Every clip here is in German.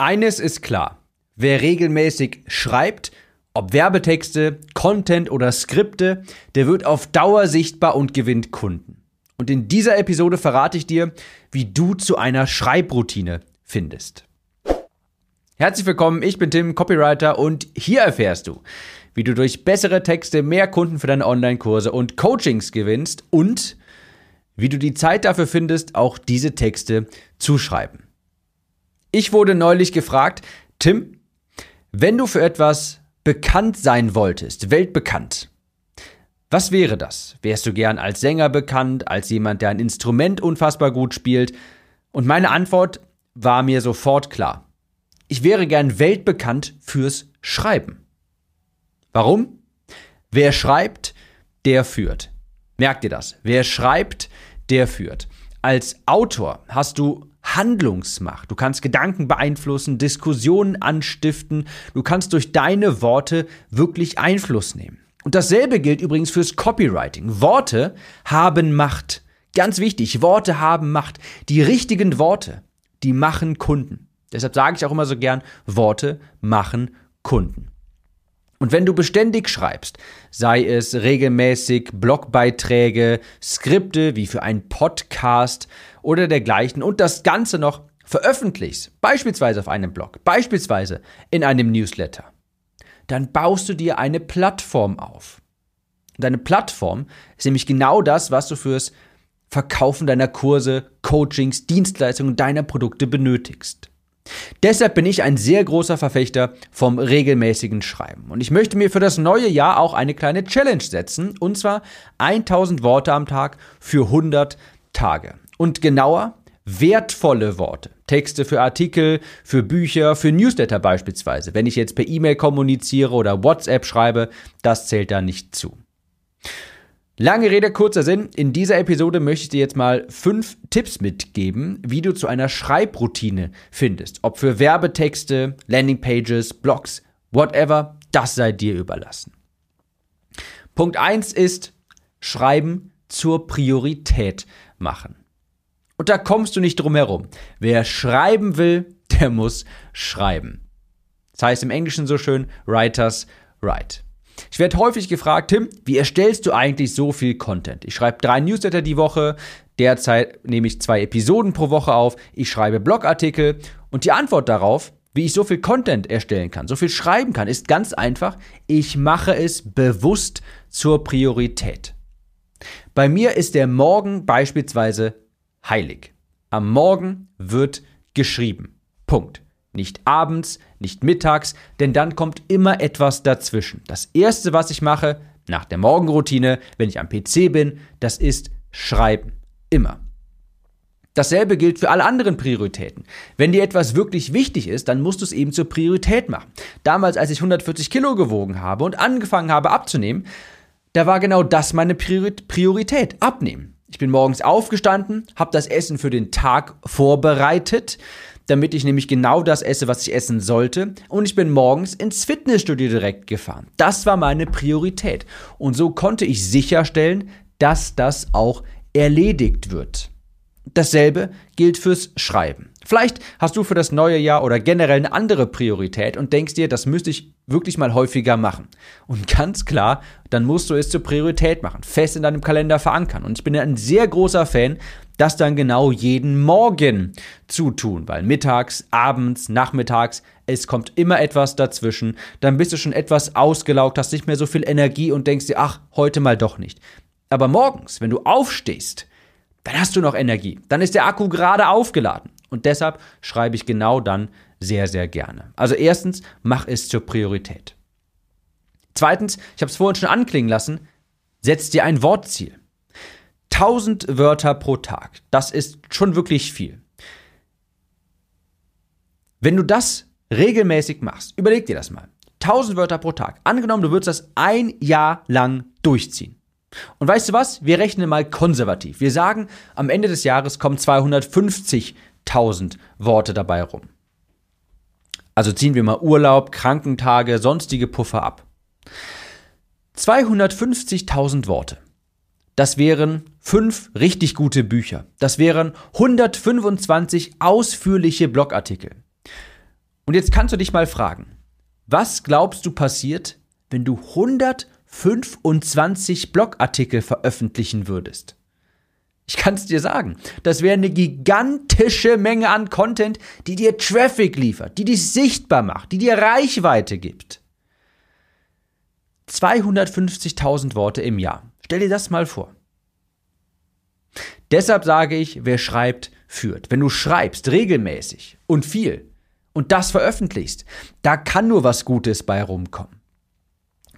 Eines ist klar. Wer regelmäßig schreibt, ob Werbetexte, Content oder Skripte, der wird auf Dauer sichtbar und gewinnt Kunden. Und in dieser Episode verrate ich dir, wie du zu einer Schreibroutine findest. Herzlich willkommen, ich bin Tim, Copywriter und hier erfährst du, wie du durch bessere Texte mehr Kunden für deine Online-Kurse und Coachings gewinnst und wie du die Zeit dafür findest, auch diese Texte zu schreiben. Ich wurde neulich gefragt, Tim, wenn du für etwas bekannt sein wolltest, weltbekannt, was wäre das? Wärst du gern als Sänger bekannt, als jemand, der ein Instrument unfassbar gut spielt? Und meine Antwort war mir sofort klar. Ich wäre gern weltbekannt fürs Schreiben. Warum? Wer schreibt, der führt. Merkt ihr das? Wer schreibt, der führt. Als Autor hast du Handlungsmacht. Du kannst Gedanken beeinflussen, Diskussionen anstiften. Du kannst durch deine Worte wirklich Einfluss nehmen. Und dasselbe gilt übrigens fürs Copywriting. Worte haben Macht. Ganz wichtig, Worte haben Macht. Die richtigen Worte, die machen Kunden. Deshalb sage ich auch immer so gern, Worte machen Kunden. Und wenn du beständig schreibst, sei es regelmäßig Blogbeiträge, Skripte wie für einen Podcast oder dergleichen und das Ganze noch veröffentlichst, beispielsweise auf einem Blog, beispielsweise in einem Newsletter, dann baust du dir eine Plattform auf. Deine Plattform ist nämlich genau das, was du fürs Verkaufen deiner Kurse, Coachings, Dienstleistungen deiner Produkte benötigst. Deshalb bin ich ein sehr großer Verfechter vom regelmäßigen Schreiben. Und ich möchte mir für das neue Jahr auch eine kleine Challenge setzen, und zwar 1000 Worte am Tag für 100 Tage. Und genauer, wertvolle Worte. Texte für Artikel, für Bücher, für Newsletter beispielsweise. Wenn ich jetzt per E-Mail kommuniziere oder WhatsApp schreibe, das zählt da nicht zu. Lange Rede, kurzer Sinn. In dieser Episode möchte ich dir jetzt mal fünf Tipps mitgeben, wie du zu einer Schreibroutine findest. Ob für Werbetexte, Landingpages, Blogs, whatever, das sei dir überlassen. Punkt eins ist Schreiben zur Priorität machen. Und da kommst du nicht drum herum. Wer schreiben will, der muss schreiben. Das heißt im Englischen so schön, Writers write. Ich werde häufig gefragt, Tim, wie erstellst du eigentlich so viel Content? Ich schreibe drei Newsletter die Woche, derzeit nehme ich zwei Episoden pro Woche auf, ich schreibe Blogartikel und die Antwort darauf, wie ich so viel Content erstellen kann, so viel schreiben kann, ist ganz einfach, ich mache es bewusst zur Priorität. Bei mir ist der Morgen beispielsweise heilig. Am Morgen wird geschrieben. Punkt. Nicht abends, nicht mittags, denn dann kommt immer etwas dazwischen. Das Erste, was ich mache nach der Morgenroutine, wenn ich am PC bin, das ist Schreiben. Immer. Dasselbe gilt für alle anderen Prioritäten. Wenn dir etwas wirklich wichtig ist, dann musst du es eben zur Priorität machen. Damals, als ich 140 Kilo gewogen habe und angefangen habe abzunehmen, da war genau das meine Priorität, abnehmen. Ich bin morgens aufgestanden, habe das Essen für den Tag vorbereitet, damit ich nämlich genau das esse, was ich essen sollte. Und ich bin morgens ins Fitnessstudio direkt gefahren. Das war meine Priorität. Und so konnte ich sicherstellen, dass das auch erledigt wird. Dasselbe gilt fürs Schreiben. Vielleicht hast du für das neue Jahr oder generell eine andere Priorität und denkst dir, das müsste ich wirklich mal häufiger machen. Und ganz klar, dann musst du es zur Priorität machen, fest in deinem Kalender verankern. Und ich bin ein sehr großer Fan, das dann genau jeden Morgen zu tun, weil mittags, abends, nachmittags, es kommt immer etwas dazwischen. Dann bist du schon etwas ausgelaugt, hast nicht mehr so viel Energie und denkst dir, ach, heute mal doch nicht. Aber morgens, wenn du aufstehst, dann hast du noch Energie. Dann ist der Akku gerade aufgeladen. Und deshalb schreibe ich genau dann sehr, sehr gerne. Also erstens, mach es zur Priorität. Zweitens, ich habe es vorhin schon anklingen lassen, setz dir ein Wortziel. 1000 Wörter pro Tag, das ist schon wirklich viel. Wenn du das regelmäßig machst, überleg dir das mal. 1000 Wörter pro Tag. Angenommen, du würdest das ein Jahr lang durchziehen. Und weißt du was? Wir rechnen mal konservativ. Wir sagen, am Ende des Jahres kommen 250 1000 Worte dabei rum. Also ziehen wir mal Urlaub, Krankentage, sonstige Puffer ab. 250.000 Worte. Das wären fünf richtig gute Bücher. Das wären 125 ausführliche Blogartikel. Und jetzt kannst du dich mal fragen, was glaubst du passiert, wenn du 125 Blogartikel veröffentlichen würdest? Ich kann es dir sagen, das wäre eine gigantische Menge an Content, die dir Traffic liefert, die dich sichtbar macht, die dir Reichweite gibt. 250.000 Worte im Jahr. Stell dir das mal vor. Deshalb sage ich, wer schreibt, führt. Wenn du schreibst regelmäßig und viel und das veröffentlichst, da kann nur was Gutes bei rumkommen.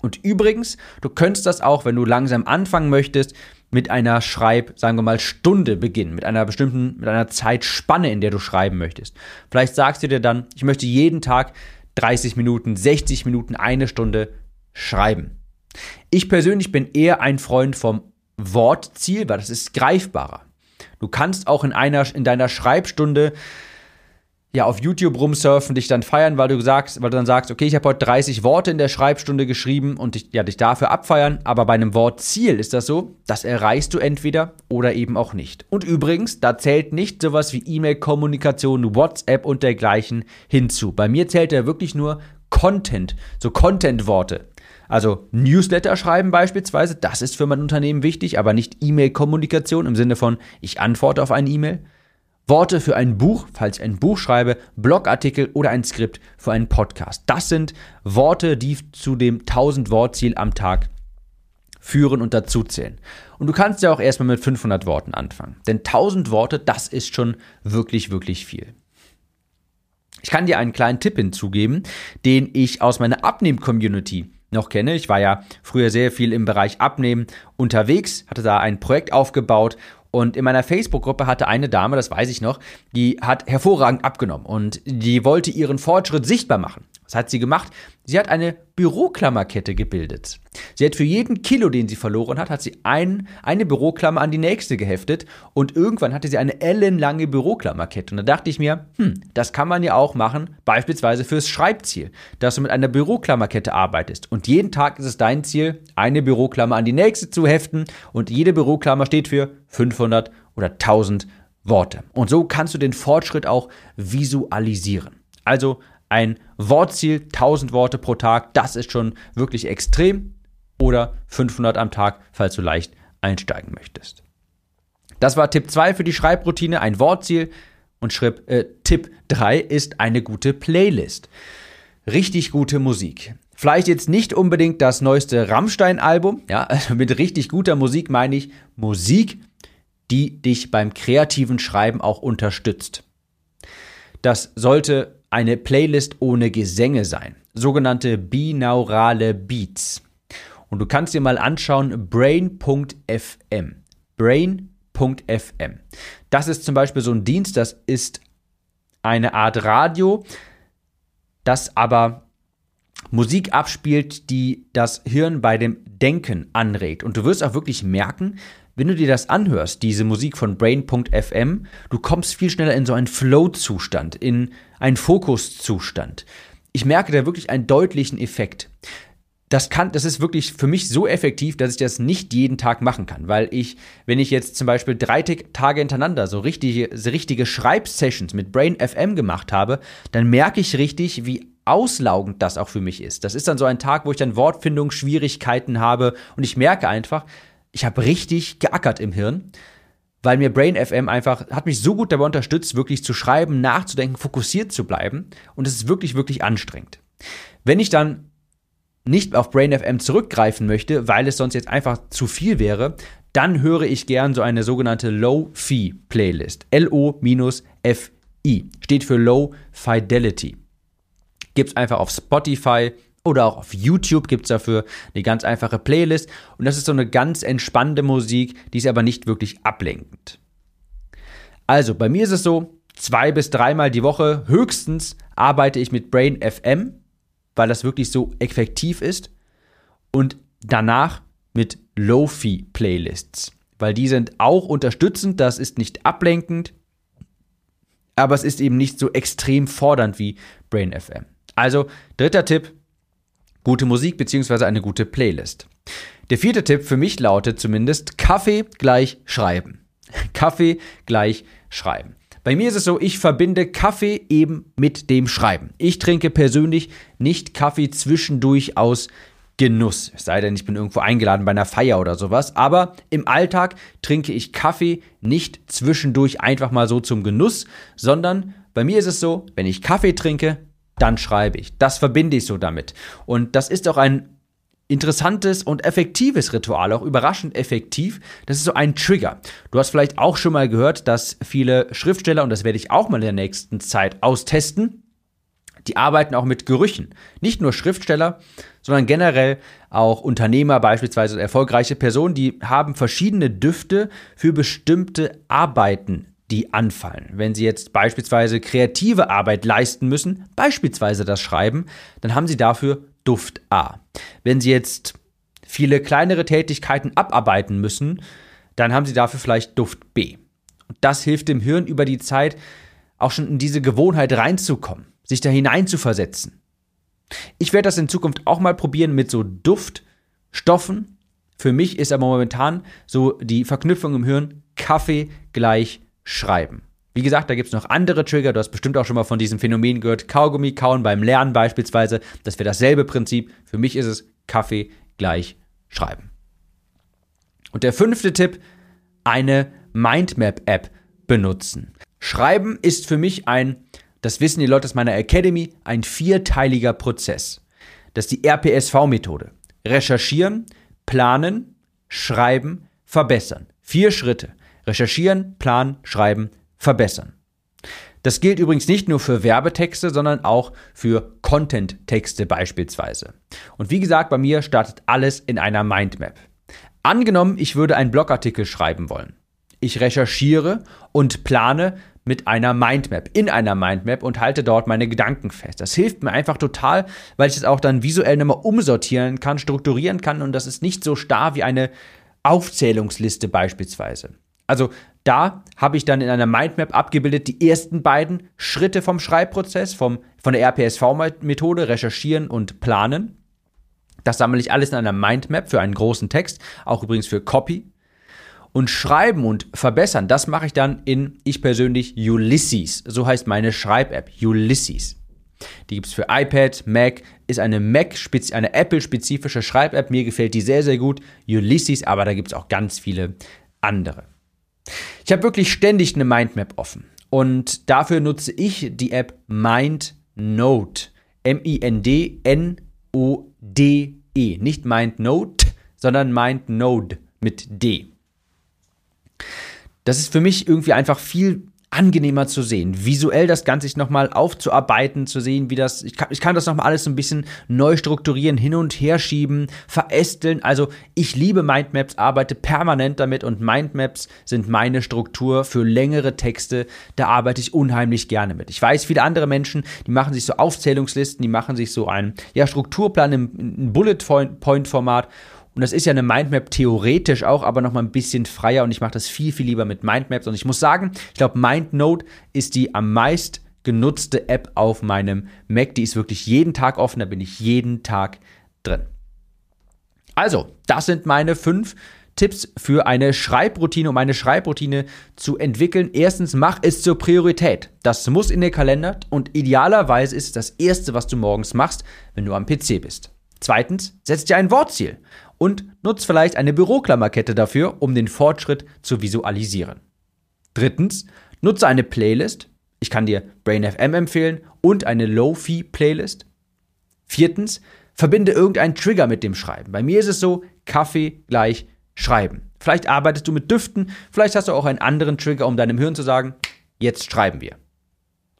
Und übrigens, du könntest das auch, wenn du langsam anfangen möchtest, mit einer Schreib, sagen wir mal, Stunde beginnen, mit einer bestimmten, mit einer Zeitspanne, in der du schreiben möchtest. Vielleicht sagst du dir dann, ich möchte jeden Tag 30 Minuten, 60 Minuten, eine Stunde schreiben. Ich persönlich bin eher ein Freund vom Wortziel, weil das ist greifbarer. Du kannst auch in einer, in deiner Schreibstunde ja, auf YouTube rumsurfen, dich dann feiern, weil du sagst, weil du dann sagst, okay, ich habe heute 30 Worte in der Schreibstunde geschrieben und dich, ja, dich dafür abfeiern, aber bei einem Wortziel ist das so, das erreichst du entweder oder eben auch nicht. Und übrigens, da zählt nicht sowas wie E-Mail-Kommunikation, WhatsApp und dergleichen hinzu. Bei mir zählt ja wirklich nur Content, so Content-Worte. Also Newsletter schreiben beispielsweise, das ist für mein Unternehmen wichtig, aber nicht E-Mail-Kommunikation im Sinne von, ich antworte auf eine E-Mail. Worte für ein Buch, falls ich ein Buch schreibe, Blogartikel oder ein Skript für einen Podcast. Das sind Worte, die zu dem 1000 Wortziel am Tag führen und dazuzählen. Und du kannst ja auch erstmal mit 500 Worten anfangen. Denn 1000 Worte, das ist schon wirklich, wirklich viel. Ich kann dir einen kleinen Tipp hinzugeben, den ich aus meiner Abnehm-Community noch kenne. Ich war ja früher sehr viel im Bereich Abnehmen unterwegs, hatte da ein Projekt aufgebaut und in meiner Facebook-Gruppe hatte eine Dame, das weiß ich noch, die hat hervorragend abgenommen und die wollte ihren Fortschritt sichtbar machen. Was hat sie gemacht? Sie hat eine Büroklammerkette gebildet. Sie hat für jeden Kilo, den sie verloren hat, hat sie ein, eine Büroklammer an die nächste geheftet und irgendwann hatte sie eine ellenlange Büroklammerkette. Und da dachte ich mir, hm, das kann man ja auch machen, beispielsweise fürs Schreibziel, dass du mit einer Büroklammerkette arbeitest. Und jeden Tag ist es dein Ziel, eine Büroklammer an die nächste zu heften und jede Büroklammer steht für 500 oder 1000 Worte. Und so kannst du den Fortschritt auch visualisieren. Also ein Wortziel, 1000 Worte pro Tag, das ist schon wirklich extrem. Oder 500 am Tag, falls du leicht einsteigen möchtest. Das war Tipp 2 für die Schreibroutine, ein Wortziel. Und Schritt, äh, Tipp 3 ist eine gute Playlist. Richtig gute Musik. Vielleicht jetzt nicht unbedingt das neueste Rammstein-Album, ja, also mit richtig guter Musik meine ich Musik, die dich beim kreativen Schreiben auch unterstützt. Das sollte eine Playlist ohne Gesänge sein, sogenannte binaurale Beats. Und du kannst dir mal anschauen brain.fm. Brain.fm. Das ist zum Beispiel so ein Dienst, das ist eine Art Radio, das aber Musik abspielt, die das Hirn bei dem Denken anregt. Und du wirst auch wirklich merken, wenn du dir das anhörst, diese Musik von Brain.fm, du kommst viel schneller in so einen Flow-Zustand, in einen Fokuszustand. Ich merke da wirklich einen deutlichen Effekt. Das kann, das ist wirklich für mich so effektiv, dass ich das nicht jeden Tag machen kann, weil ich, wenn ich jetzt zum Beispiel drei Tage hintereinander so richtige, so richtige Schreibsessions mit Brain FM gemacht habe, dann merke ich richtig, wie auslaugend das auch für mich ist. Das ist dann so ein Tag, wo ich dann Wortfindungsschwierigkeiten habe und ich merke einfach, ich habe richtig geackert im Hirn, weil mir Brain FM einfach hat mich so gut dabei unterstützt, wirklich zu schreiben, nachzudenken, fokussiert zu bleiben und es ist wirklich wirklich anstrengend. Wenn ich dann nicht auf Brain FM zurückgreifen möchte, weil es sonst jetzt einfach zu viel wäre, dann höre ich gern so eine sogenannte Low-Fee Playlist. L-O-F-I steht für Low Fidelity. Gibt's einfach auf Spotify, oder auch auf YouTube gibt es dafür eine ganz einfache Playlist. Und das ist so eine ganz entspannende Musik, die ist aber nicht wirklich ablenkend. Also, bei mir ist es so, zwei bis dreimal die Woche höchstens arbeite ich mit Brain FM, weil das wirklich so effektiv ist. Und danach mit Lofi-Playlists, weil die sind auch unterstützend, das ist nicht ablenkend, aber es ist eben nicht so extrem fordernd wie Brain FM. Also, dritter Tipp, gute Musik bzw. eine gute Playlist. Der vierte Tipp für mich lautet zumindest Kaffee gleich schreiben. Kaffee gleich schreiben. Bei mir ist es so, ich verbinde Kaffee eben mit dem Schreiben. Ich trinke persönlich nicht Kaffee zwischendurch aus Genuss. Es sei denn, ich bin irgendwo eingeladen bei einer Feier oder sowas. Aber im Alltag trinke ich Kaffee nicht zwischendurch einfach mal so zum Genuss, sondern bei mir ist es so, wenn ich Kaffee trinke, dann schreibe ich. Das verbinde ich so damit. Und das ist auch ein interessantes und effektives Ritual, auch überraschend effektiv. Das ist so ein Trigger. Du hast vielleicht auch schon mal gehört, dass viele Schriftsteller, und das werde ich auch mal in der nächsten Zeit austesten, die arbeiten auch mit Gerüchen. Nicht nur Schriftsteller, sondern generell auch Unternehmer, beispielsweise erfolgreiche Personen, die haben verschiedene Düfte für bestimmte Arbeiten, die anfallen. Wenn sie jetzt beispielsweise kreative Arbeit leisten müssen, beispielsweise das Schreiben, dann haben sie dafür Duft A. Wenn Sie jetzt viele kleinere Tätigkeiten abarbeiten müssen, dann haben Sie dafür vielleicht Duft B. Und das hilft dem Hirn über die Zeit auch schon in diese Gewohnheit reinzukommen, sich da hineinzuversetzen. Ich werde das in Zukunft auch mal probieren mit so Duftstoffen. Für mich ist aber momentan so die Verknüpfung im Hirn Kaffee gleich Schreiben. Wie gesagt, da gibt es noch andere Trigger. Du hast bestimmt auch schon mal von diesem Phänomen gehört. Kaugummi kauen beim Lernen beispielsweise. Das wäre dasselbe Prinzip. Für mich ist es Kaffee gleich schreiben. Und der fünfte Tipp, eine Mindmap-App benutzen. Schreiben ist für mich ein, das wissen die Leute aus meiner Academy, ein vierteiliger Prozess. Das ist die RPSV-Methode. Recherchieren, planen, schreiben, verbessern. Vier Schritte. Recherchieren, planen, schreiben, verbessern. Das gilt übrigens nicht nur für Werbetexte, sondern auch für Content-Texte beispielsweise. Und wie gesagt, bei mir startet alles in einer Mindmap. Angenommen, ich würde einen Blogartikel schreiben wollen. Ich recherchiere und plane mit einer Mindmap, in einer Mindmap und halte dort meine Gedanken fest. Das hilft mir einfach total, weil ich es auch dann visuell nochmal umsortieren kann, strukturieren kann und das ist nicht so starr wie eine Aufzählungsliste beispielsweise. Also da habe ich dann in einer Mindmap abgebildet die ersten beiden Schritte vom Schreibprozess, vom, von der RPSV-Methode, recherchieren und planen. Das sammle ich alles in einer Mindmap für einen großen Text, auch übrigens für Copy. Und schreiben und verbessern, das mache ich dann in, ich persönlich, Ulysses. So heißt meine Schreib-App, Ulysses. Die gibt es für iPad, Mac, ist eine Mac, eine Apple-spezifische Schreib-App. Mir gefällt die sehr, sehr gut. Ulysses, aber da gibt es auch ganz viele andere. Ich habe wirklich ständig eine Mindmap offen. Und dafür nutze ich die App MindNote. M-I-N-D-N-O-D-E. Nicht MindNote, sondern MindNode mit D. Das ist für mich irgendwie einfach viel angenehmer zu sehen. Visuell das Ganze sich nochmal aufzuarbeiten, zu sehen, wie das, ich kann, ich kann das nochmal alles so ein bisschen neu strukturieren, hin und her schieben, verästeln. Also ich liebe Mindmaps, arbeite permanent damit und Mindmaps sind meine Struktur für längere Texte. Da arbeite ich unheimlich gerne mit. Ich weiß, viele andere Menschen, die machen sich so Aufzählungslisten, die machen sich so einen ja, Strukturplan im, im Bullet-Point-Format und das ist ja eine Mindmap theoretisch auch, aber nochmal ein bisschen freier und ich mache das viel, viel lieber mit Mindmaps. Und ich muss sagen, ich glaube, MindNote ist die am meist genutzte App auf meinem Mac. Die ist wirklich jeden Tag offen, da bin ich jeden Tag drin. Also, das sind meine fünf Tipps für eine Schreibroutine, um eine Schreibroutine zu entwickeln. Erstens, mach es zur Priorität. Das muss in den Kalender und idealerweise ist es das Erste, was du morgens machst, wenn du am PC bist. Zweitens, setz dir ein Wortziel und nutz vielleicht eine Büroklammerkette dafür, um den Fortschritt zu visualisieren. Drittens, nutze eine Playlist. Ich kann dir BrainFM empfehlen und eine Low-Fee-Playlist. Viertens, verbinde irgendeinen Trigger mit dem Schreiben. Bei mir ist es so, Kaffee gleich Schreiben. Vielleicht arbeitest du mit Düften, vielleicht hast du auch einen anderen Trigger, um deinem Hirn zu sagen, jetzt schreiben wir.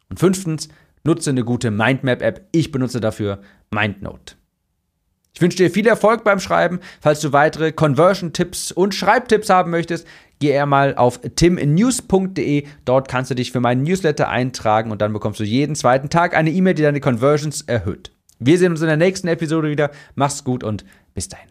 Und fünftens, nutze eine gute Mindmap-App. Ich benutze dafür MindNote. Ich wünsche dir viel Erfolg beim Schreiben. Falls du weitere Conversion-Tipps und Schreibtipps haben möchtest, geh eher mal auf timnews.de. Dort kannst du dich für meinen Newsletter eintragen und dann bekommst du jeden zweiten Tag eine E-Mail, die deine Conversions erhöht. Wir sehen uns in der nächsten Episode wieder. Mach's gut und bis dahin.